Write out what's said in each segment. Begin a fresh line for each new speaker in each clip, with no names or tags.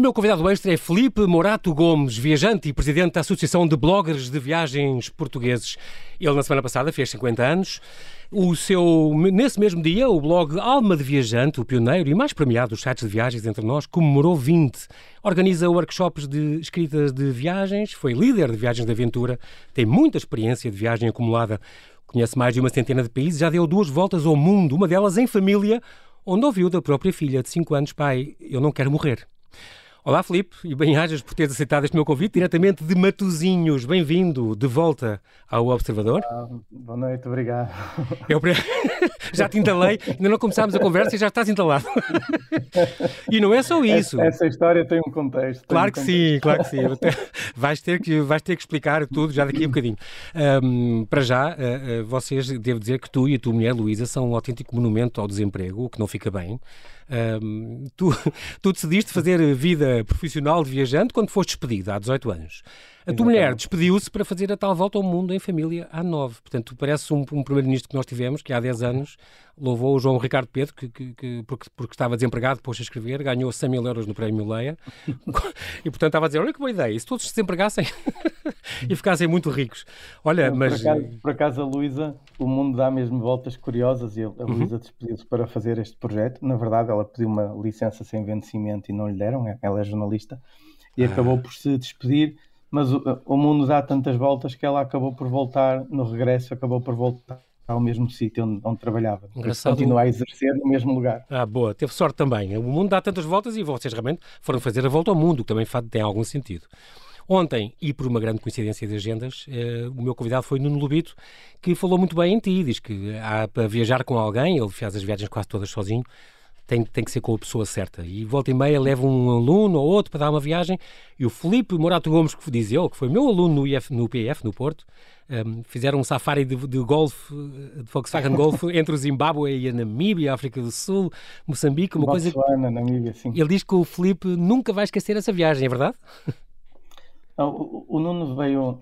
meu convidado extra é Felipe Morato Gomes, viajante e presidente da Associação de Bloggers de Viagens Portugueses. Ele, na semana passada, fez 50 anos. O seu, nesse mesmo dia, o blog Alma de Viajante, o pioneiro e mais premiado dos sites de viagens entre nós, comemorou 20. Organiza workshops de escritas de viagens, foi líder de viagens de aventura, tem muita experiência de viagem acumulada, conhece mais de uma centena de países, já deu duas voltas ao mundo, uma delas em família, onde ouviu da própria filha de 5 anos, pai, eu não quero morrer. Olá, Filipe, e bem-ajas por teres aceitado este meu convite diretamente de Matozinhos. Bem-vindo de volta ao Observador.
Ah, boa noite, obrigado.
Eu já te entalei, ainda não começámos a conversa e já estás entalado. e não é só isso.
Essa, essa história tem um contexto.
Claro
um
que
contexto.
sim, claro que sim. vais, ter que, vais ter que explicar tudo já daqui a um bocadinho. Um, para já, uh, vocês, devo dizer que tu e a tua mulher, Luísa, são um autêntico monumento ao desemprego, o que não fica bem. Tu, tu decidiste fazer vida profissional de viajante quando foste despedida, há 18 anos. A tua mulher despediu-se para fazer a tal volta ao mundo em família há 9. Portanto, tu pareces um, um primeiro-ministro que nós tivemos, que há 10 anos louvou o João Ricardo Pedro, que, que, que porque, porque, estava desempregado, pôs a escrever, ganhou 100 mil euros no prémio Leia. e, portanto, estava a dizer, olha que boa ideia, e se todos se desempregassem e ficassem muito ricos. Olha, mas...
Por acaso, por acaso a Luísa, o mundo dá mesmo voltas curiosas e a uhum. Luísa uhum. despediu-se para fazer este projeto. Na verdade, ela pediu uma licença sem vencimento e não lhe deram, ela é jornalista, e ah. acabou por se despedir mas o, o, mundo dá tantas voltas que ela acabou por voltar, no regresso, acabou por voltar ao mesmo sítio onde, onde trabalhava. Engraçado. Continua a exercer no mesmo lugar.
Ah, boa, teve sorte também. O mundo dá tantas voltas e vocês realmente foram fazer a volta ao mundo, que também tem algum sentido. Ontem, e por uma grande coincidência de agendas, eh, o meu convidado foi Nuno Lubito, que falou muito bem em ti. Diz que há para viajar com alguém, ele fez as viagens quase todas sozinho, tem, tem que ser com a pessoa certa. E volta e meia leva um aluno ou outro para dar uma viagem. E o Felipe Morato Gomes, que diz eu, que foi meu aluno no, IF, no PF, no Porto, um, fizeram um safari de, de golfe, de Volkswagen Golf, entre o Zimbábue e a Namíbia, a África do Sul, Moçambique, uma
Botswana,
coisa.
Namíbia, sim.
Ele diz que o Felipe nunca vai esquecer essa viagem, é verdade?
O, o Nuno veio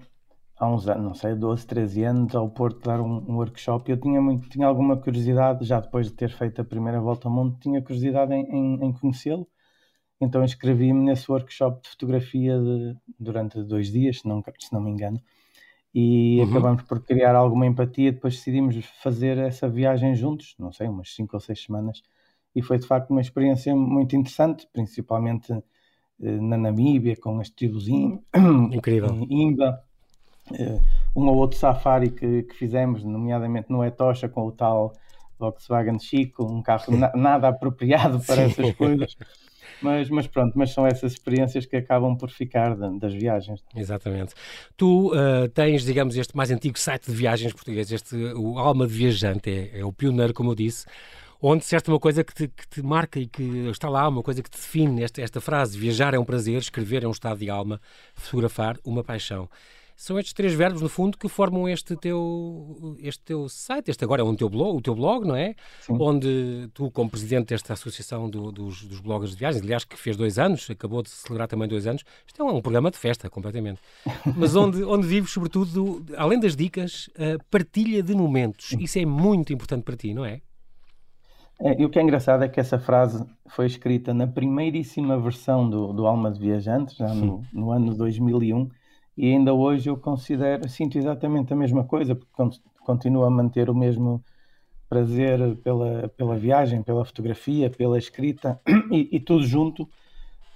há uns anos, não sei, 12, 13 anos, ao Porto dar um, um workshop. Eu tinha, muito, tinha alguma curiosidade, já depois de ter feito a primeira volta ao mundo, tinha curiosidade em, em, em conhecê-lo. Então inscrevi-me nesse workshop de fotografia de, durante dois dias, se não, se não me engano. E uhum. acabamos por criar alguma empatia. Depois decidimos fazer essa viagem juntos, não sei, umas 5 ou 6 semanas. E foi de facto uma experiência muito interessante, principalmente eh, na Namíbia, com as tribos
Incrível.
Imba, um ou outro safari que, que, fizemos, nomeadamente no Etocha, com o tal Volkswagen Chico, um carro na, nada apropriado para essas coisas. Mas, mas, pronto, mas são essas experiências que acabam por ficar de, das viagens.
Exatamente. Tu uh, tens, digamos, este mais antigo site de viagens português, este, o Alma de Viajante, é, é o pioneiro, como eu disse, onde disseste uma coisa que te, que te, marca e que está lá, uma coisa que te define, esta, esta frase, viajar é um prazer, escrever é um estado de alma, fotografar uma paixão. São estes três verbos, no fundo, que formam este teu, este teu site. Este agora é um teu blog, o teu blog, não é? Sim. Onde tu, como presidente desta associação do, dos, dos bloggers de viagens, aliás, que fez dois anos, acabou de celebrar também dois anos, isto é um, programa de festa, completamente. Mas onde, onde vives, sobretudo, além das dicas, a partilha de momentos. Isso é muito importante para ti, não é?
É, e o que é engraçado é que essa frase foi escrita na primeiríssima versão do, do Alma de Viajante, já no, no ano 2001, e ainda hoje eu considero, sinto exatamente a mesma coisa, porque continuo a manter o mesmo prazer pela, pela viagem, pela fotografia, pela escrita e, e tudo junto.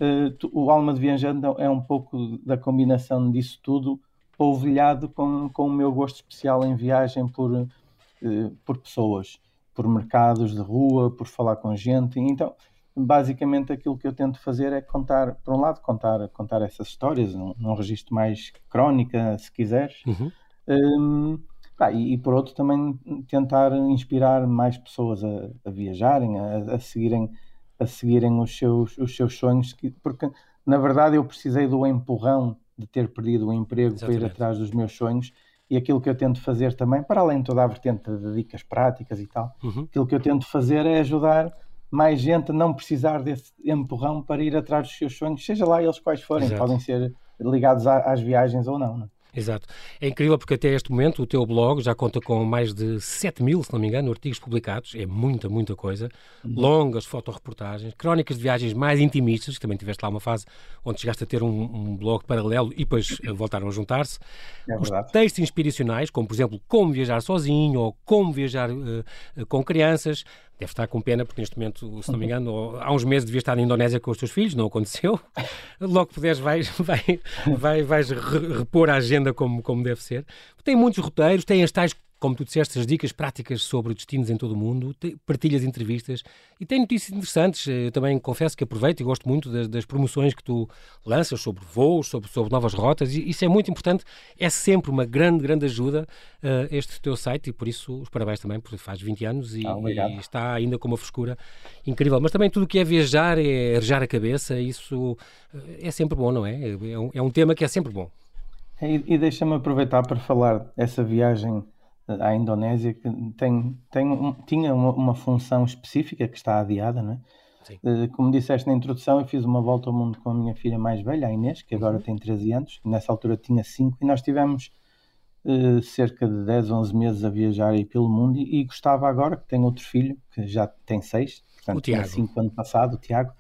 Uh, o Alma de Viajante é um pouco da combinação disso tudo, polvilhado com, com o meu gosto especial em viagem por, uh, por pessoas, por mercados de rua, por falar com gente. Então, basicamente aquilo que eu tento fazer é contar, por um lado, contar, contar essas histórias, num, num registro mais crónica, se quiseres, uhum. um, pá, e, e, por outro também tentar inspirar mais pessoas a, a viajarem, a, a, seguirem, a seguirem os seus, os seus sonhos, que, porque na verdade eu precisei do empurrão de ter perdido o emprego Exatamente. para ir atrás dos meus sonhos e aquilo que eu tento fazer também, para além de toda a vertente de dicas práticas e tal, uhum. aquilo que eu tento fazer é ajudar mais gente a não precisar desse empurrão para ir atrás dos seus sonhos, seja lá eles quais forem, Exato. podem ser ligados às viagens ou não. não. É?
Exato. É incrível porque até este momento o teu blog já conta com mais de 7 mil, se não me engano, artigos publicados. É muita, muita coisa. Uhum. Longas fotoreportagens, crónicas de viagens mais intimistas, que também tiveste lá uma fase onde chegaste a ter um, um blog paralelo e depois eh, voltaram a juntar-se. É Os textos inspiracionais, como por exemplo como viajar sozinho ou como viajar uh, com crianças. Deve estar com pena, porque neste momento, se não me engano, há uns meses devia estar na Indonésia com os teus filhos, não aconteceu. Logo que puderes, vais, vai, vai, vais repor a agenda como, como deve ser. Tem muitos roteiros, tem as tais como tu disseste, as dicas práticas sobre destinos em todo o mundo, partilhas entrevistas e tem notícias interessantes. Eu também confesso que aproveito e gosto muito das, das promoções que tu lanças sobre voos, sobre, sobre novas rotas, e isso é muito importante. É sempre uma grande, grande ajuda uh, este teu site e por isso os parabéns também, porque faz 20 anos e, ah, e está ainda com uma frescura incrível. Mas também tudo o que é viajar, é arejar a cabeça, isso eh, é sempre bom, não é? É um, é um tema que é sempre bom.
E, e deixa-me aproveitar para falar essa viagem à Indonésia que tem, tem um, tinha uma, uma, função específica que está adiada, não é? Sim. Eh, como disseste na introdução, eu fiz uma volta ao mundo com a minha filha mais velha, a Inês, que agora uhum. tem 13 anos, nessa altura tinha 5, e nós tivemos uh, cerca de 10, 11 meses a viajar aí pelo mundo e, e, gostava agora, que tenho outro filho, que já tem 6, portanto o tinha 5 ano passado, o Tiago.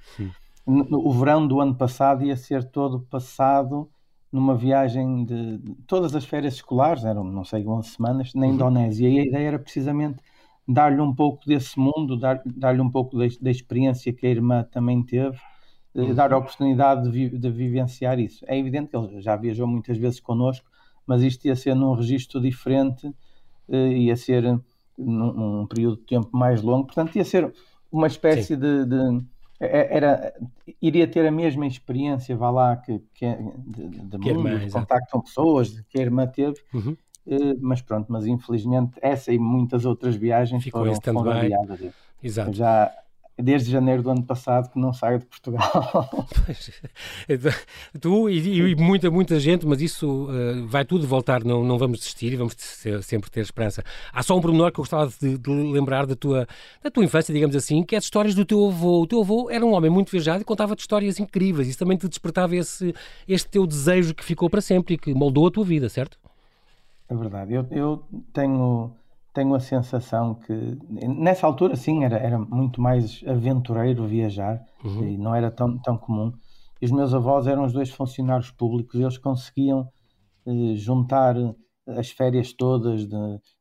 No, o verão do ano passado ia ser todo passado numa viagem de, de, todas as férias escolares, eram não sei 11 semanas, na uhum. Indonésia, e a ideia era precisamente dar-lhe um pouco desse mundo, dar, dar-lhe um pouco da experiência que a irmã também teve, eh, uhum. dar a oportunidade de, vi, de, vivenciar isso. É evidente que ele já viajou muitas vezes connosco, mas isto ia ser num registro diferente, eh, ia ser num, num, período de tempo mais longo, portanto ia ser uma espécie de, de era, iria ter a mesma experiência, vá lá, que, que é de, de que mundo, irmã, de contacto com pessoas, que a irmã teve, uhum. uh, mas pronto, mas infelizmente essa e muitas outras viagens
Ficou foram, foram adiadas. Exato.
Já, desde janeiro do ano passado que não saio de Portugal.
tu e, e, muita, muita gente, mas isso uh, vai tudo voltar, não, não vamos desistir e vamos ter, sempre ter esperança. Há só um pormenor que eu gostava de, de, lembrar da tua, da tua infância, digamos assim, que é as histórias do teu avô. O teu avô era um homem muito viajado e contava-te histórias incríveis. Isso também te despertava esse, este teu desejo que ficou para sempre e que moldou a tua vida, certo?
É verdade. Eu, eu tenho tenho a sensação que nessa altura sim era, era muito mais aventureiro viajar uhum. e não era tão, tão comum. E os meus avós eram os dois funcionários públicos eles conseguiam eh, juntar as férias todas, de,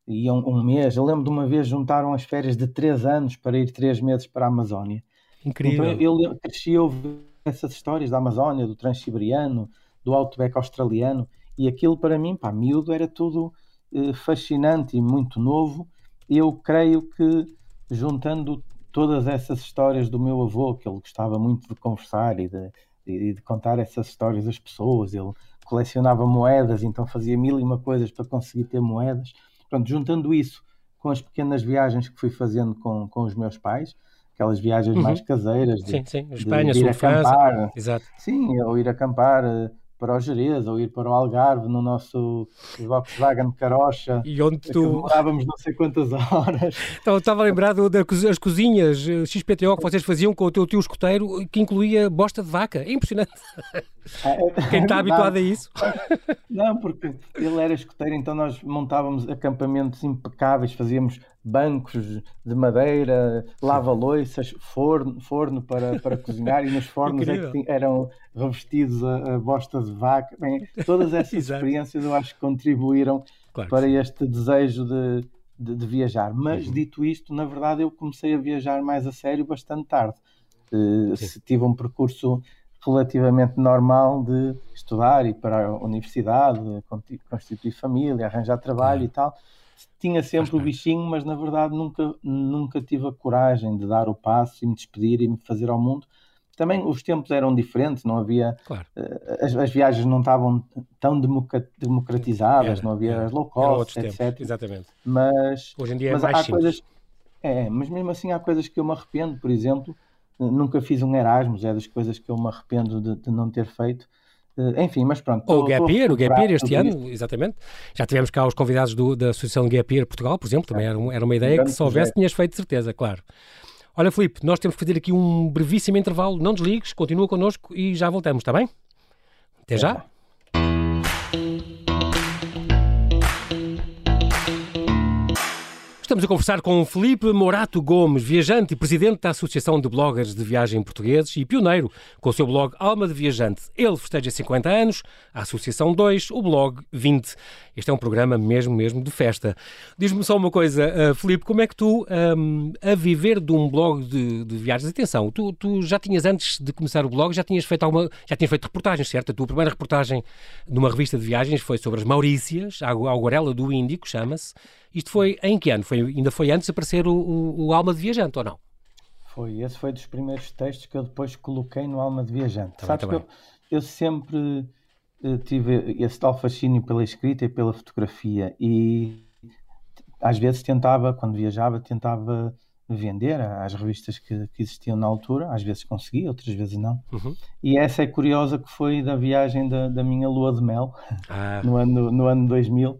iam um mês. Eu lembro de uma vez juntaram as férias de três anos para ir três meses para a Amazónia.
Incrível.
Então eu, eu cresci a ouvir essas histórias da Amazónia, do Transsiberiano, do Outback australiano e aquilo para mim, pá, miúdo, era tudo eh, fascinante e muito novo. Eu creio que, juntando todas essas histórias do meu avô, que ele gostava muito de conversar e de, de, de contar essas histórias às pessoas, ele colecionava moedas, então fazia mil e uma coisas para conseguir ter moedas. Pronto, juntando isso com as pequenas viagens que fui fazendo com, com os meus pais, aquelas viagens uhum. mais caseiras,
de, sim, sim. Espanha, de, ir acampar,
Exato. sim, ou ir acampar eh, para o Jerez ou ir para o Algarve no nosso Volkswagen Carocha
e onde tu
demorávamos não sei quantas horas.
Então, estava lembrado das cozinhas eh, XPTO que vocês faziam com o teu tio escoteiro que incluía bosta de vaca, é impressionante. É, quem está habituado a isso.
Não, porque ele era escoteiro então nós montávamos acampamentos impecáveis, fazíamos bancos de madeira, lava-loiças, forno, forno para, para cozinhar, e nos fornos é que eram revestidos a, a bosta de vaca. Bem, todas essas experiências eu acho que contribuíram claro para este desejo de, de, de viajar. Mas, uhum. dito isto, na verdade, eu comecei a viajar mais a sério bastante tarde. Uh, tive um percurso relativamente normal de estudar e para a universidade, constituir família, arranjar trabalho e tal tinha sempre o bichinho, mas na verdade nunca, nunca tive a coragem de dar o passo e me despedir e me fazer ao mundo. Também os tempos eram diferentes, não havia. Claro. Uh, as, as, viagens não estavam tão democratizadas, era, não havia era, as low cost, etc. Tempos,
exatamente.
Mas,
Hoje em dia é
mas
mais
há simples. coisas. É, mas mesmo assim há coisas que eu me arrependo, por exemplo, nunca fiz um Erasmus, é das coisas que eu me arrependo de, de não ter feito eh, enfim, mas pronto.
Ou o Gap Year, o Gap Year este ano, exatamente. Já tivemos cá os convidados do, da Associação Gap Year Portugal, por exemplo, também era, era uma ideia um que se houvesse tinhas feito de certeza, claro. Olha, Filipe, nós temos que fazer aqui um brevíssimo intervalo, não desligues, continua connosco e já voltamos, está bem? Até já. Estamos a conversar com Felipe Morato Gomes, viajante e presidente da Associação de Bloggers de Viagem Portugueses e pioneiro com o seu blog Alma de Viajante. Ele festeja 50 anos, a Associação 2, o blog 20. Este é um programa mesmo, mesmo de festa. Diz-me só uma coisa, uh, Felipe, como é que tu, um, a viver de um blog de, de, viagens, atenção, tu, tu já tinhas antes de começar o blog, já tinhas feito alguma, já tinhas feito reportagens, certo? A tua primeira reportagem numa revista de viagens foi sobre as Maurícias, a Aguarela do Índico, chama-se. Isto foi em que ano? Foi, ainda foi antes de aparecer o, o, o, Alma de Viajante, ou não?
Foi, esse foi dos primeiros textos que eu depois coloquei no Alma de Viajante. Também, Sabes também. que eu, eu sempre uh, tive esse tal fascínio pela escrita e pela fotografia e às vezes tentava, quando viajava, tentava vender às revistas que, que, existiam na altura, às vezes conseguia, outras vezes não. Uhum. E essa é curiosa que foi da viagem da, da minha lua de mel, ah. no, ano, no ano 2000, eh,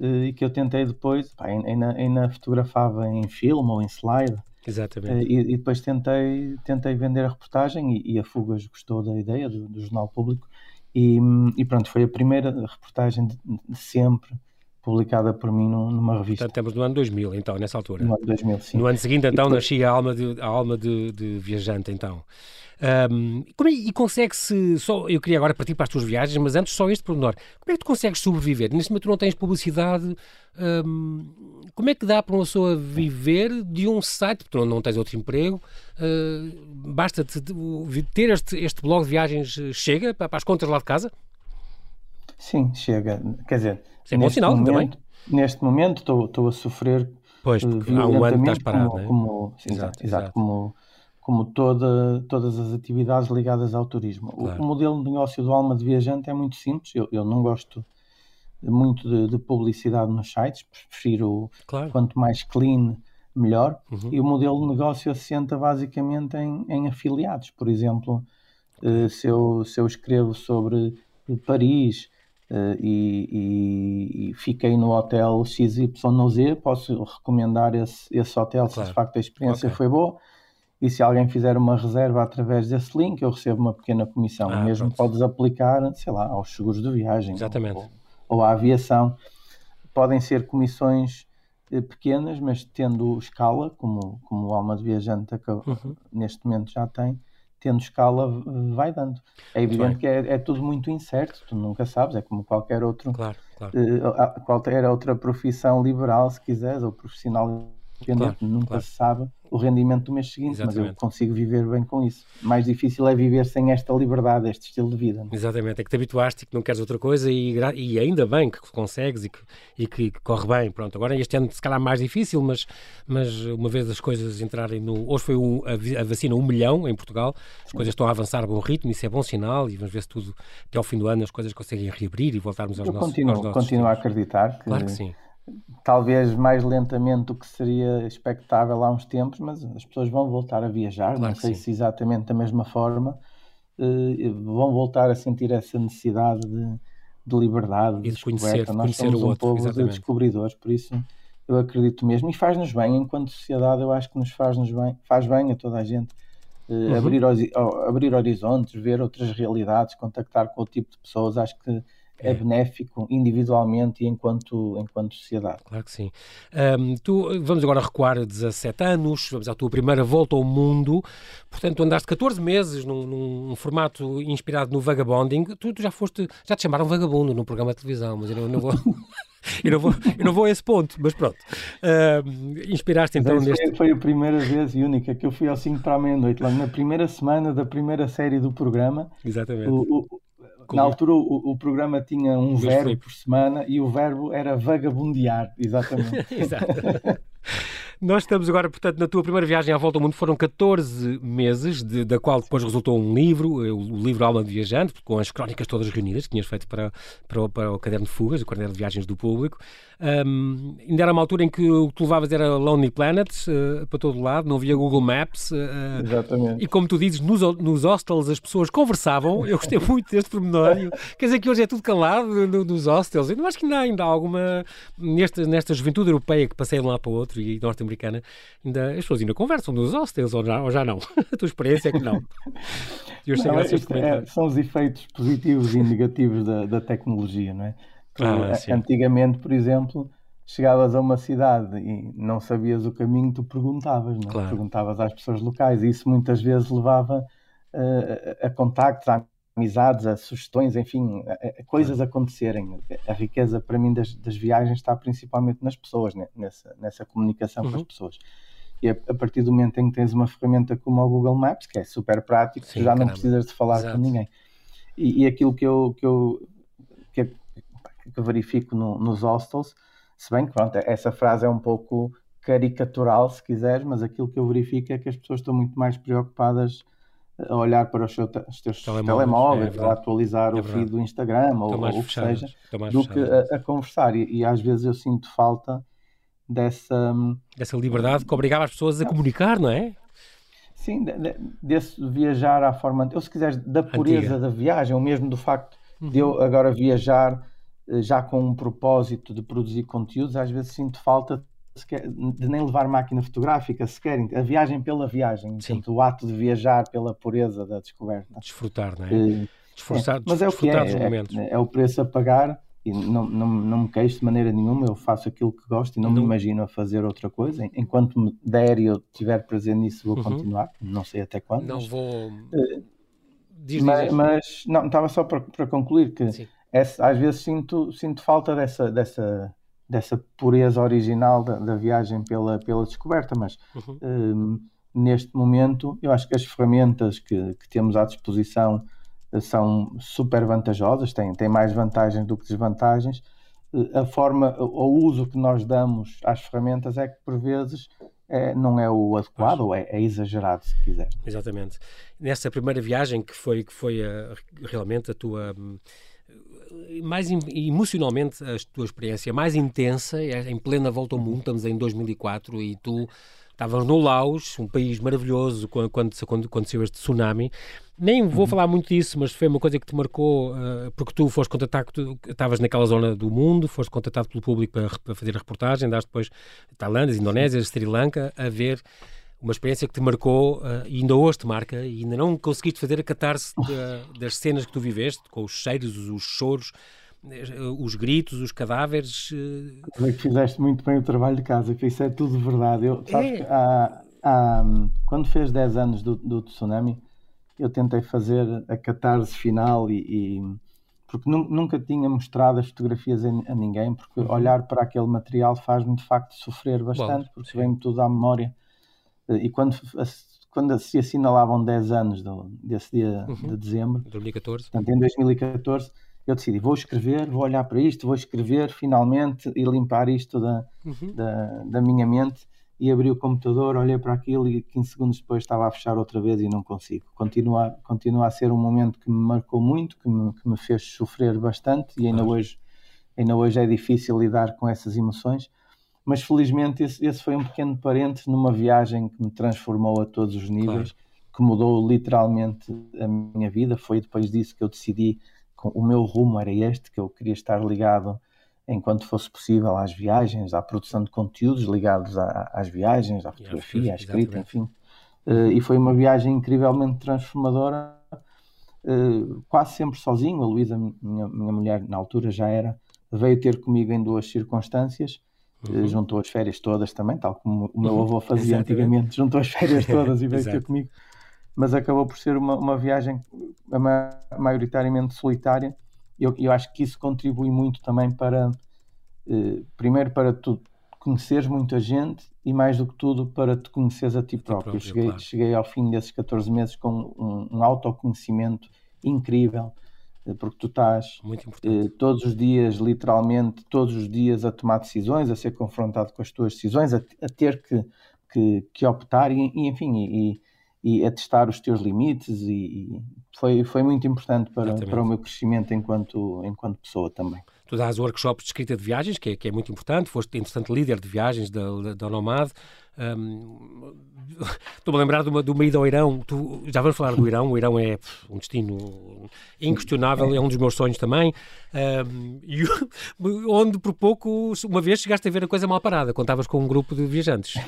e que eu tentei depois, pá, ainda, ainda fotografava em filme ou em slide.
Exatamente.
Eh, e, e depois tentei, tentei vender a reportagem e, e a Fugas gostou da ideia do, do Jornal Público. E, e, pronto, foi a primeira reportagem de, de sempre publicada por mim numa revista.
Portanto, temos no ano 2000, então, nessa altura.
No ano 2000, sim.
No ano seguinte, então, depois... nascia a alma de, a alma de, de viajante, então. Um, como é, e consegue-se, só, eu queria agora partir para as tuas viagens, mas antes só este pormenor. Como é que tu consegues sobreviver? Neste momento tu não tens publicidade, um, como é que dá para uma pessoa viver de um site, porque tu não, não tens outro emprego, uh, basta ter este, este blog de viagens, eh, chega para, para as contas lá de casa?
Sim, chega. Quer dizer,
Isso é bom sinal
momento,
também.
Neste momento estou, estou a sofrer
Pois, porque há um ano estás parado,
como,
é?
como, exato, exato, exato, como como toda, todas as atividades ligadas ao turismo. Claro. O, o, modelo de negócio do Alma de Viajante é muito simples. Eu, eu não gosto muito de, de, publicidade nos sites, prefiro claro. quanto mais clean, melhor. Uhum. E o modelo de negócio assenta basicamente em, em afiliados. Por exemplo, uh, se, eu, se eu escrevo sobre Paris. Uh, e, e, e, fiquei no hotel XYZ, posso recomendar esse, esse hotel claro. se de facto a experiência okay. foi boa e se alguém fizer uma reserva através desse link, eu recebo uma pequena comissão. Ah, Mesmo pronto. podes aplicar, sei lá, aos seguros de viagem
Exatamente.
Ou, ou à aviação. Podem ser comissões eh, pequenas, mas tendo escala, como, como o Alma de Viajante uhum. neste momento já tem, tendo escala, vai dando. É evidente que é, é, tudo muito incerto, tu nunca sabes, é como qualquer outro,
claro, claro.
Uh, qualquer outra profissão liberal, se quiseres, ou profissional Claro, nunca se sabe o rendimento do mês seguinte, Exatamente. mas eu consigo viver bem com isso. Mais difícil é viver sem esta liberdade, este estilo de vida. Não?
É? Exatamente, é que te habituaste e que não queres outra coisa e, e ainda bem que consegues e que, e que, que, corre bem. Pronto, agora este ano se calhar mais difícil, mas, mas uma vez as coisas entrarem no... Hoje foi um, a, a, vacina um milhão em Portugal, as coisas estão a avançar a bom ritmo, isso é bom sinal e vamos ver se tudo, até ao fim do ano, as coisas conseguem reabrir e voltarmos aos
eu
nossos,
continuo,
aos nossos
continuo a acreditar que...
Claro que sim
talvez mais lentamente do que seria expectável há uns tempos, mas as pessoas vão voltar a viajar, claro não sei sim. se exatamente da mesma forma, uh, vão voltar a sentir essa necessidade de, de liberdade,
de,
de
conhecer,
Nós
conhecer
somos
o
um
outro,
povo
exatamente.
de descobridores, por isso eu acredito mesmo, e faz-nos bem, enquanto sociedade eu acho que nos faz-nos bem, faz bem a toda a gente. Uh, uhum. abrir, abrir horizontes, ver outras realidades, contactar com outro tipo de pessoas, acho que é, benéfico individualmente e enquanto, enquanto sociedade.
Claro que sim. Um, tu, vamos agora recuar a 17 anos, vamos à tua primeira volta ao mundo. Portanto, tu andaste 14 meses num, num formato inspirado no vagabonding. Tu, tu, já foste, já te chamaram vagabundo no programa de televisão, mas eu não, não vou. eu, não vou, eu não vou a esse ponto, mas pronto. Uh, inspiraste então neste.
Foi, foi a primeira vez e única que eu fui ao 5 para a meia-noite, lá na primeira semana da primeira série do programa.
Exatamente.
O, o, na altura o, o, programa tinha um verbo por semana e o verbo era vagabundear, exatamente.
Exato. Nós estamos agora, portanto, na tua primeira viagem à volta ao mundo foram 14 meses, de, da qual depois resultou um livro, eh, o livro Alma de Viajante, com as crónicas todas reunidas que tinhas feito para, para, o, para o caderno de fugas, o caderno de viagens do público. Um, ainda era uma altura em que o que tu levavas era Lonely Planet uh, para todo lado, não havia Google Maps. Uh,
Exatamente.
E como tu dizes, nos, nos hostels as pessoas conversavam. Eu gostei muito deste pormenor. Quer dizer que hoje é tudo calado no, nos hostels. Eu acho que ainda, ainda há alguma. Nesta, nesta juventude europeia que passei de um lado para o outro e norte-americana, ainda, as pessoas ainda conversam nos hostels ou já, ou já não. A tua experiência é que não.
não é, são os efeitos positivos e negativos da, da tecnologia, não é? Ah, antigamente, por exemplo, chegavas a uma cidade e não sabias o caminho, tu perguntavas, não é? claro. perguntavas às pessoas locais, e isso muitas vezes levava uh, a contactos, a amizades, a sugestões, enfim, a, a coisas acontecerem. A riqueza para mim das, das, viagens está principalmente nas pessoas, né? nessa, nessa comunicação uhum. com as uhum. pessoas. E a, a, partir do momento em que tens uma ferramenta como o Google Maps, que é super prático, Sim, já caramba. não precisas de falar Exato. com ninguém. E, e, aquilo que eu, que eu que, que verifico no, nos hostels, se bem que pronto, essa frase é um pouco caricatural, se quiseres, mas aquilo que eu verifico é que as pessoas estão muito mais preocupadas a olhar para os, seus, os teus telemóveis, telemóveis é a atualizar é o feed do Instagram ou, ou o que seja, do que a, a conversar. E, e, às vezes eu sinto falta dessa...
Dessa liberdade que obrigava as pessoas a comunicar, não é?
Sim, de, de, desse viajar à forma... Ou se quiseres, da pureza Antiga. da viagem, ou mesmo do facto uhum. de eu agora viajar eh, já com um propósito de produzir conteúdos, às vezes sinto falta de nem levar máquina fotográfica sequer, a viagem pela viagem, portanto, o ato de viajar pela pureza da descoberta.
Desfrutar, não é? Uh, Desforçar, é,
mas é o que é, é, é, o preço a pagar e não, não, não me queixo de maneira nenhuma, eu faço aquilo que gosto e não, não. me imagino a fazer outra coisa. Enquanto me der e eu tiver prazer nisso, vou uhum. continuar, não sei até quando.
Não
mas,
vou.
Uh, diz, mas, diz. mas, não, estava só para, para concluir que essa, às vezes sinto, sinto falta dessa, dessa dessa pureza original da, da, viagem pela, pela descoberta, mas uhum. um, neste momento eu acho que as ferramentas que, que temos à disposição uh, são super vantajosas, têm, têm mais vantagens do que desvantagens. Uh, a forma, o uso que nós damos às ferramentas é que por vezes é, não é o adequado ou é, é, exagerado, se quiser.
Exatamente. Nessa primeira viagem que foi, que foi a, realmente a tua. Mais emocionalmente a tua experiência mais intensa é em plena volta ao mundo, estamos em 2004 e tu estavas no Laos, um país maravilhoso quando, quando, aconteceu este tsunami. Nem vou uhum. falar muito disso, mas foi uma coisa que te marcou, uh, porque tu foste contatado, tu estavas naquela zona do mundo, foste contatado pelo público para, para fazer a reportagem, daste depois Tailândia, Indonésia, Sri Lanka, a ver uma experiência que te marcou uh, e ainda hoje te marca e ainda não conseguiste fazer a catarse das cenas que tu viveste, com os cheiros, os choros, eh, os gritos, os cadáveres. Uh...
É que fizeste muito bem o trabalho de casa, que isso é tudo verdade. Eu, sabes, é. há, há, quando fez 10 anos do, do, tsunami, eu tentei fazer a catarse final e, e porque nunca tinha mostrado as fotografias a, a ninguém, porque uhum. olhar para aquele material faz-me de facto sofrer bastante, Bom, porque vem-me tudo à memória e quando, quando se assinalavam 10 anos do, desse dia uhum. de dezembro,
2014.
Portanto, em 2014, eu decidi, vou escrever, vou olhar para isto, vou escrever finalmente e limpar isto da, uhum. da, da, minha mente. E abri o computador, olhei para aquilo e 15 segundos depois estava a fechar outra vez e não consigo. Continua, continua a ser um momento que me marcou muito, que me, que me fez sofrer bastante e ainda, claro. hoje, ainda hoje é difícil lidar com essas emoções mas felizmente esse, esse, foi um pequeno parente numa viagem que me transformou a todos os níveis, claro. que mudou literalmente a minha vida. Foi depois disso que eu decidi que o meu rumo era este, que eu queria estar ligado enquanto fosse possível às viagens, à produção de conteúdos ligados à, às viagens, à fotografia, à escrita, enfim. Uh, e foi uma viagem incrivelmente transformadora, uh, quase sempre sozinho. A Luísa, minha, minha mulher, na altura já era, veio ter comigo em duas circunstâncias Uhum. juntou as férias todas também, tal como o meu uhum. avô fazia antigamente, juntou as férias todas e veio ter comigo. Mas acabou por ser uma, uma viagem maioritariamente solitária. Eu, eu acho que isso contribui muito também para, eh, primeiro, para tu conheceres muita gente e, mais do que tudo, para te conheceres a ti próprio. próprio eu cheguei, claro. cheguei ao fim desses 14 meses com um, um autoconhecimento incrível porque tu estás eh, todos os dias, literalmente, todos os dias a tomar decisões, a ser confrontado com as tuas decisões, a, a ter que, que, que optar e, e enfim, e, e, a testar os teus limites e, e foi, foi muito importante para, para o meu crescimento enquanto, enquanto pessoa também.
Tu dás workshops de escrita de viagens, que é, que é muito importante, foste, interessante, líder de viagens da, da Nomad. Um, Estou-me a lembrar de uma, de uma ida ao Irão. Tu, já vamos falar do Irão. O Irão é um destino inquestionável, é um dos meus sonhos também. Um, e, onde, por pouco, uma vez chegaste a ver a coisa mal parada, estavas com um grupo de viajantes.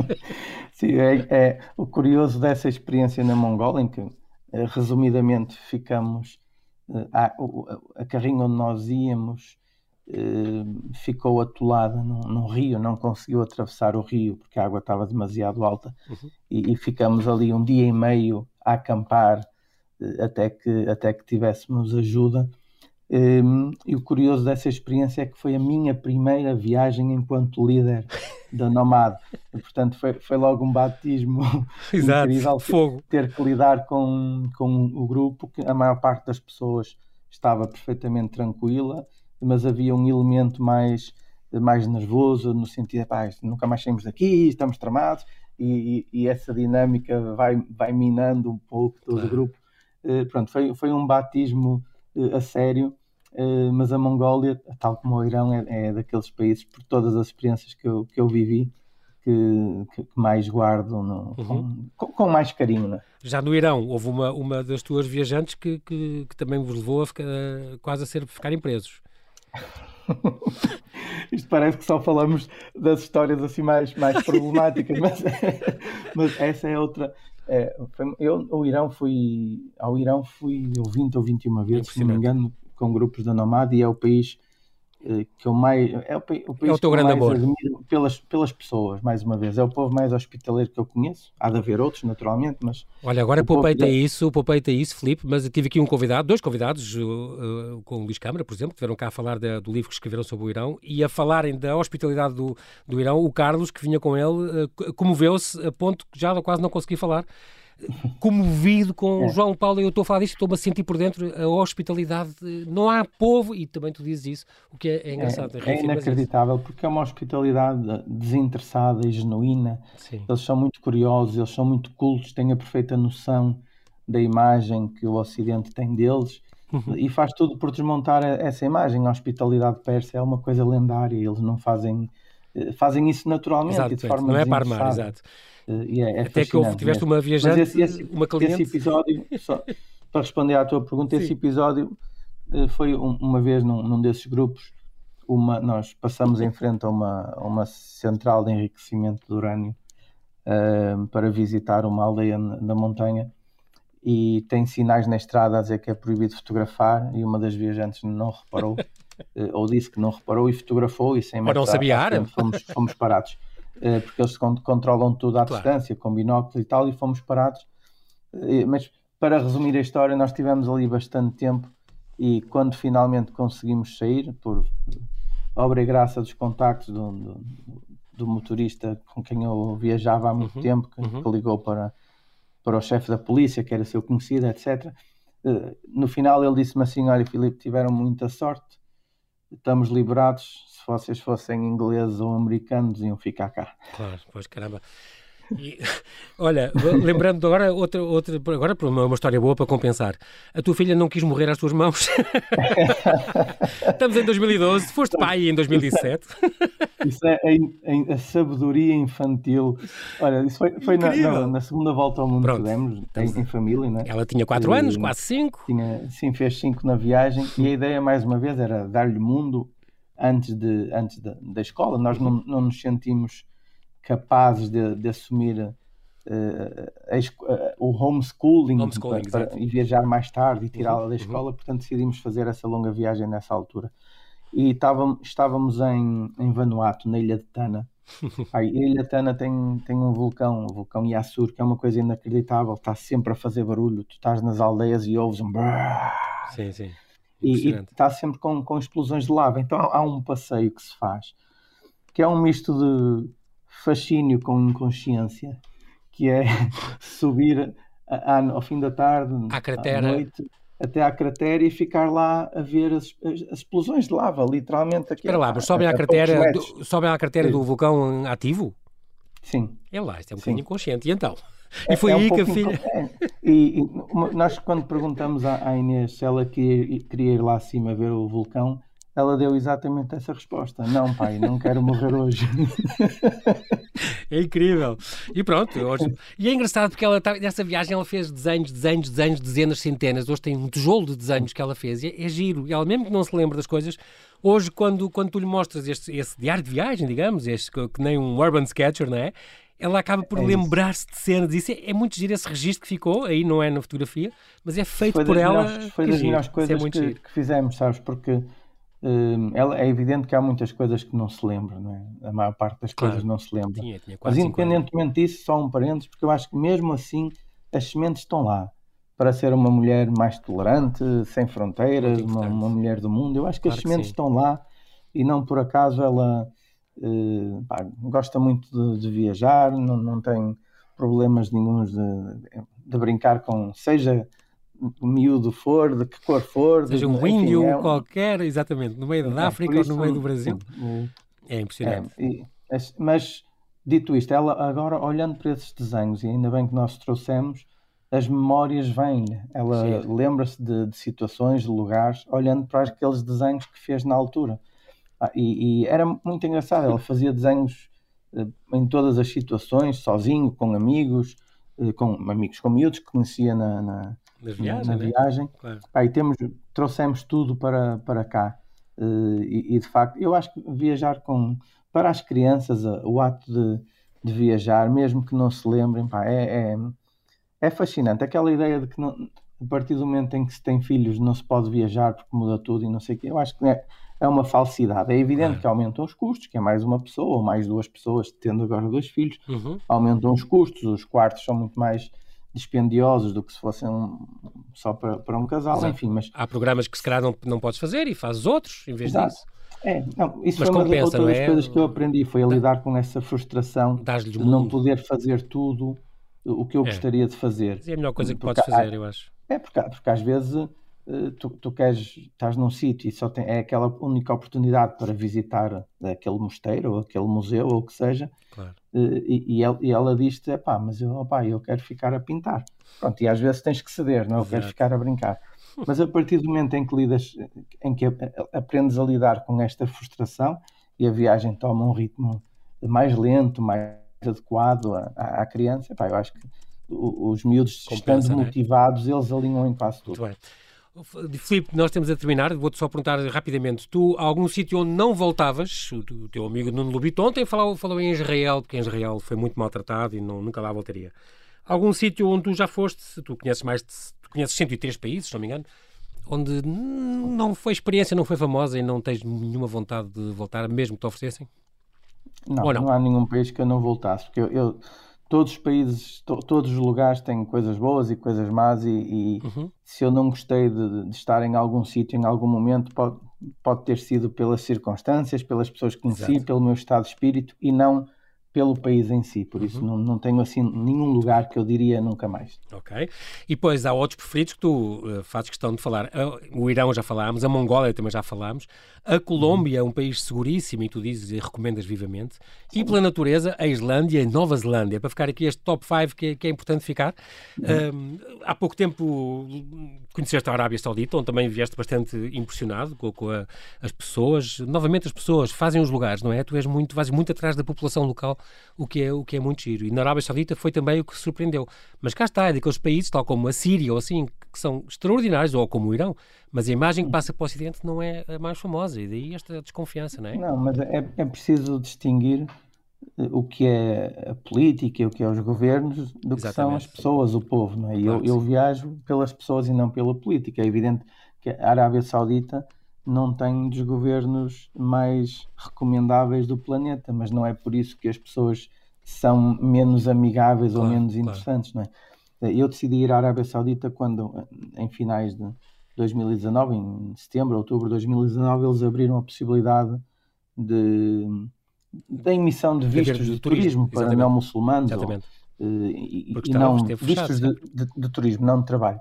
Sim, é, é o curioso dessa experiência na Mongólia, em que, eh, resumidamente, ficamos a, a carrinha onde nós íamos ficou atolada num, num, rio, não conseguiu atravessar o rio porque a água estava demasiado alta uhum. e, e, ficamos ali um dia e meio a acampar até que, até que tivéssemos ajuda. Um, e o curioso dessa experiência é que foi a minha primeira viagem enquanto líder da Nomad. E, portanto, foi, foi logo um batismo
Exato, incrível
fogo. ter que lidar com, com o grupo, que a maior parte das pessoas estava perfeitamente tranquila, mas havia um elemento mais, mais nervoso, no sentido de pá, nunca mais saímos daqui, estamos tramados, e, e, e, essa dinâmica vai, vai minando um pouco todo claro. o grupo. Uh, pronto, foi, foi um batismo a sério, uh, mas a Mongólia, tal como o Irão, é, é, daqueles países, por todas as experiências que eu, que eu vivi, que, que, mais guardo no, uhum. com, com, mais carinho. Né?
Já no Irão, houve uma, uma das tuas viajantes que, que, que também vos levou a ficar, quase a ser ficarem presos.
Isto parece que só falamos das histórias assim mais, mais problemáticas, mas, mas essa é outra. É, foi, eu ao Irão fui ao Irão fui eu 20 ou 21 vezes, se não me engano, com grupos da Nomad e é o país que eu mais é o, o país
é o teu grande amor
pelas, pelas pessoas, mais uma vez. É o povo mais hospitaleiro que eu conheço. Há de haver outros, naturalmente, mas.
Olha, agora poupeita isso, poupeita isso, Filipe, mas eu tive aqui um convidado, dois convidados, uh, com o Luís Câmara, por exemplo, que vieram cá a falar do livro que escreveram sobre o Irão e a falarem da hospitalidade do, do Irão. O Carlos, que vinha com ele, uh, comoveu-se a ponto que já quase não consegui falar comovido com é. João Paulo, eu estou a falar disto, estou-me a sentir por dentro a hospitalidade, não há povo, e também tu dizes isso, o que é, é engraçado.
É, é inacreditável, porque é uma hospitalidade desinteressada e genuína, Sim. eles são muito curiosos, eles são muito cultos, têm a perfeita noção da imagem que o Ocidente tem deles, uhum. e faz tudo por desmontar essa imagem, a hospitalidade persa é uma coisa lendária, eles não fazem, eh, fazem isso naturalmente,
exato,
de forma
não é para armar, exato.
Uh, é, é
Até que houve, tiveste uma viajante, esse, esse, uma cliente.
Esse episódio, só, para responder à tua pergunta, Sim. esse episódio uh, foi um, uma vez num, num, desses grupos. Uma, nós passamos em frente a uma, a uma central de enriquecimento de urânio uh, para visitar uma aldeia da montanha e tem sinais na estrada a dizer que é proibido fotografar e uma das viajantes não reparou ou disse que não reparou e fotografou e sem
Ou não sabia árabe.
Fomos, fomos parados. Eh, porque eles controlam tudo à claro. distância, com binóculos e tal, e fomos parados. Eh, mas para resumir a história, nós tivemos ali bastante tempo e quando finalmente conseguimos sair, por obra e graça dos contactos do, do, do motorista com quem eu viajava há muito uhum, tempo, que, uhum. que, ligou para, para o chefe da polícia, que era seu conhecido, etc. Eh, no final ele disse-me assim: Olha, Filipe, tiveram muita sorte, estamos liberados, se vocês fossem ingleses ou americanos, iam ficar cá.
Claro, pois caramba. E, olha, lembrando agora outra, outra agora uma, uma, história boa para compensar. A tua filha não quis morrer às tuas mãos. Estamos em 2012, foste pai em 2007.
Isso é a, a, a sabedoria infantil. Olha, isso foi, foi na, na, na, segunda volta ao mundo Pronto. que demos, em, em, família, né?
Ela tinha 4 anos, quase 5.
Sim, fez 5 na viagem e a ideia, mais uma vez, era dar-lhe mundo antes, de, antes da, da escola. Nós não, não nos sentimos capazes de, de assumir uh, a, uh, o homeschooling, homeschooling para, para, e viajar mais tarde e tirá-la uhum, da uhum. escola, uhum. portanto decidimos fazer essa longa viagem nessa altura. E estávamos, estávamos em, em Vanuatu, na ilha de Tana. a ilha de Tana tem, tem um vulcão, o vulcão Yassur, que é uma coisa inacreditável, está sempre a fazer barulho. Tu estás nas aldeias e ouves um
Sim, sim.
E, está sempre com, com explosões de lava. Então há um passeio que se faz que é um misto de fascínio com inconsciência, que é subir a, a, ao fim da tarde,
à,
à noite, até à cratera e ficar lá a ver as, as, as explosões de lava, literalmente. Aqui,
Espera lá, mas sobem, à cratera, do, sobem à cratera do vulcão ativo?
Sim.
É lá, isto é um bocadinho inconsciente. E então? E foi é, é aí que a filha.
É. E, e, nós, quando perguntamos à, à Inês se ela queria, queria ir lá acima ver o vulcão, ela deu exatamente essa resposta. Não, pai, não quero morrer hoje.
É incrível. E pronto, hoje... e é engraçado porque ela tá, nessa viagem ela fez desenhos, desenhos, desenhos, dezenas, centenas. Hoje tem um tijolo de desenhos que ela fez. É, é giro. E ela, mesmo que não se lembre das coisas, hoje, quando, quando tu lhe mostras este, esse diário de viagem, digamos, este, que nem um urban sketcher, não é? ela acaba por é lembrar-se de cenas. Isso é, é, muito giro esse registro que ficou, aí não é na fotografia, mas é feito por ela.
Melhores, foi das melhores é coisas é que, que, fizemos, sabes? Porque ela, é evidente que há muitas coisas que não se lembram, não é? A maior parte das claro. coisas não se lembra. Tinha, tinha Mas independentemente disso, só um parênteses, porque eu acho que mesmo assim as sementes estão lá para ser uma mulher mais tolerante, sem fronteiras, uma, uma, mulher do mundo. Eu acho que claro as sementes estão lá e não por acaso ela uh, pá, gosta muito de, de, viajar, não, não tem problemas nenhums de, de brincar com, seja miúdo for, de que cor for.
Seja um enfim, índio é um... qualquer, exatamente, no meio da é, África isso, ou no meio do Brasil. É impressionante. É, e,
mas, dito isto, ela agora olhando para esses desenhos, e ainda bem que nós trouxemos, as memórias vêm-lhe. Ela lembra-se de, de, situações, de lugares, olhando para aqueles desenhos que fez na altura. Ah, e, e, era muito engraçado, ela fazia desenhos eh, em todas as situações, sozinho, com amigos, eh, com amigos com miúdos que conhecia na, na, viagem. Na, né? viagem. Claro. Aí temos, trouxemos tudo para, para cá. Uh, e, e, de facto, eu acho que viajar com para as crianças, o ato de, de viajar, mesmo que não se lembrem, pá, é, é, é, fascinante. Aquela ideia de que não, a partir do momento em que se tem filhos não se pode viajar porque muda tudo e não sei o quê, eu acho que é, é uma falsidade. É evidente que aumentam os custos, que é mais uma pessoa ou mais duas pessoas, tendo agora dois filhos, uhum. aumentam os custos, os quartos são muito mais dispendiosos do que se fossem um, só para, para um casal, Exato. enfim. Mas...
Há programas que se calhar não, não podes fazer e fazes outros em vez Exato. disso.
É, não, isso mas foi compensa, uma outra das é? coisas que eu aprendi, foi a lidar com essa frustração de não poder fazer tudo o que eu é. gostaria de fazer.
é a melhor coisa que porque podes fazer, há, eu acho.
É, porque, porque às vezes tu, tu queres, estás num sítio e só tem, é aquela única oportunidade para visitar aquele mosteiro ou aquele museu ou o que seja, claro. Eh, e, e, ela, e ela diz-te, pá, mas eu, opá, eu quero ficar a pintar. Pronto, e às vezes tens que ceder, não? É? Eu quero ficar a brincar. Mas a partir do momento em que lidas, em que aprendes a lidar com esta frustração e a viagem toma um ritmo mais lento, mais adequado à, à criança, pá, eu acho que os miúdos, Compensa, estando é? motivados, eles alinham em quase tudo. Muito bem.
Filipe, nós temos a terminar. Vou-te só perguntar rapidamente: tu, algum sítio onde não voltavas? O, o teu amigo Nuno Lubito ontem falou, falou em Israel, porque em Israel foi muito maltratado e não, nunca lá voltaria. Algum sítio onde tu já foste? Tu conheces mais de, tu conheces 103 países, se não me engano, onde não foi experiência, não foi famosa e não tens nenhuma vontade de voltar, mesmo que te oferecessem?
Não, não? não? há nenhum país que eu não voltasse, porque eu, eu todos os países, to, todos os lugares têm coisas boas e coisas más, e, e uhum. se eu não gostei de, de estar em algum sítio em algum momento, pode, pode ter sido pelas circunstâncias, pelas pessoas que conheci, Exato. pelo meu estado de espírito e não pelo país em si, por isso uhum. não, não tenho assim nenhum lugar que eu diria nunca mais.
Ok. E depois há outros preferidos que tu uh, fazes questão de falar. Uh, o Irão já falámos, a Mongólia também já falámos, a Colômbia uhum. é um país seguríssimo e tu dizes e recomendas vivamente, Sim. e pela natureza a Islândia e Nova Zelândia, para ficar aqui este top 5 que, é, que, é importante ficar. Uhum. Uh, há pouco tempo conheceste a Arábia Saudita, onde também vieste bastante impressionado com, com a, as pessoas. Novamente as pessoas fazem os lugares, não é? Tu és muito, vais muito atrás da população local o que é, o que é muito giro. E na Arábia Saudita foi também o que surpreendeu. Mas cá está, é daqueles países, tal como a Síria ou assim, que são extraordinários, ou como o Irão, mas a imagem que passa para o Ocidente não é a mais famosa, e daí esta desconfiança, não é?
Não, mas é, é preciso distinguir eh, o que é a política o que é os governos do Exatamente. que são as pessoas, o povo, não é? Eu, eu viajo pelas pessoas e não pela política. É evidente que a Arábia Saudita não tem dos governos mais recomendáveis do planeta, mas não é por isso que as pessoas são menos amigáveis claro, ou menos interessantes, claro. não é? Eu decidi ir à Arábia Saudita quando, em finais de 2019, em setembro, outubro de 2019, eles abriram a possibilidade de, da emissão de vistos de, de, turismo, para não muçulmanos ou, eh, e, e não vistos de, de, turismo, não de trabalho.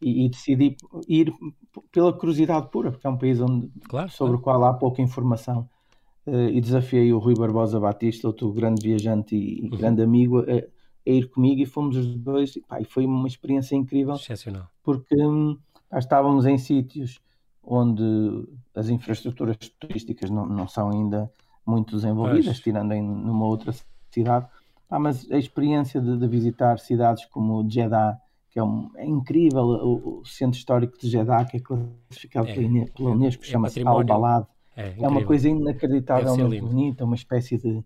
E, e, decidi ir pela curiosidade pura, porque é um país onde, claro, sobre claro. o qual há pouca informação. Uh, e desafiei o Rui Barbosa Batista, outro grande viajante e uhum. grande amigo, a, a, ir comigo e fomos os dois. E, pá, e foi uma experiência incrível.
Excepcional.
Porque hum, estávamos em sítios onde as infraestruturas turísticas não, não são ainda muito desenvolvidas, pois. tirando em numa outra cidade. Ah, mas a experiência de, de, visitar cidades como Jeddah, que é, um, é incrível, o, o, centro histórico de Jeddah, que é classificado é, pela Unesco, é, chama-se Al-Balad. É, é, uma coisa inacreditavelmente bonita, uma espécie de,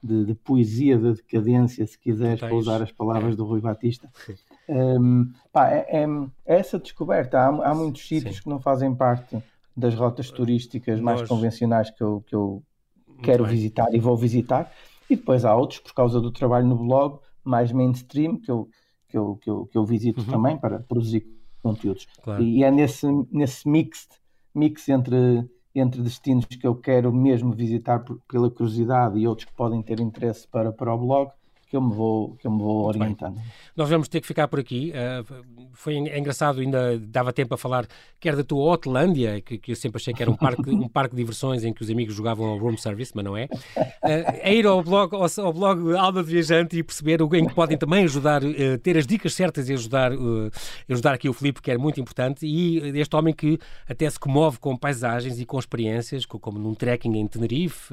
de, de, poesia da decadência, se quiseres, para usar as palavras é. do Rui Batista. Um, pá, é, é, essa descoberta. Há, há muitos sítios Sim. que não fazem parte das rotas turísticas mais Nós... convencionais que eu, que eu quero visitar e vou visitar. E depois há outros, por causa do trabalho no blog, mais mainstream, que eu, que eu, que eu, que eu visito uhum. também para produzir conteúdos. Claro. E é nesse, nesse mix, mix entre, entre destinos que eu quero mesmo visitar por, pela curiosidade e outros que podem ter interesse para, para o blog, que eu me vou, que eu me vou orientando. Bem.
Nós vamos ter que ficar por aqui. Uh, foi é engraçado, ainda dava tempo a falar quer da tua Hotlândia, que, que eu sempre achei que era um parque, um parque de diversões em que os amigos jogavam ao room service, mas não é. Uh, é ir ao blog, ao, ao, blog Alma de Viajante e perceber o, em que podem também ajudar, uh, ter as dicas certas e ajudar, ajudar aqui o Filipe, que é muito importante, e este homem que até se comove com paisagens e com experiências, como num trekking em Tenerife,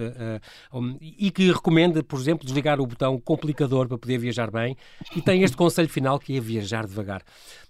um, e que recomenda, por exemplo, desligar o botão complicado para poder viajar bem e tem este conselho final que é viajar devagar.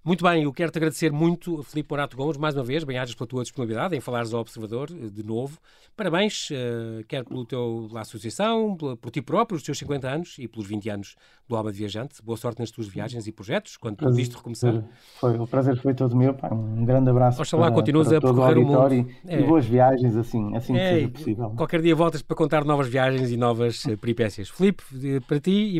Muito bem, eu quero-te agradecer muito, Filipe Morato Gomes, mais uma vez, bem-ajas pela tua disponibilidade em falares ao Observador eh, de novo. Parabéns, uh, quer pelo teu, pela associação, pela, por ti próprio, os teus 50 anos e pelos 20 anos do Alma de Viajante. Boa sorte nas tuas viagens e projetos, quando tudo isto recomeçar.
Foi, o prazer foi todo meu, pá. um grande abraço
Oxalá para, continuas para a percorrer o, mundo.
E, é. e, boas viagens, assim, assim é, que seja possível.
Qualquer dia voltas para contar novas viagens e novas uh, peripécias. Filipe, para ti e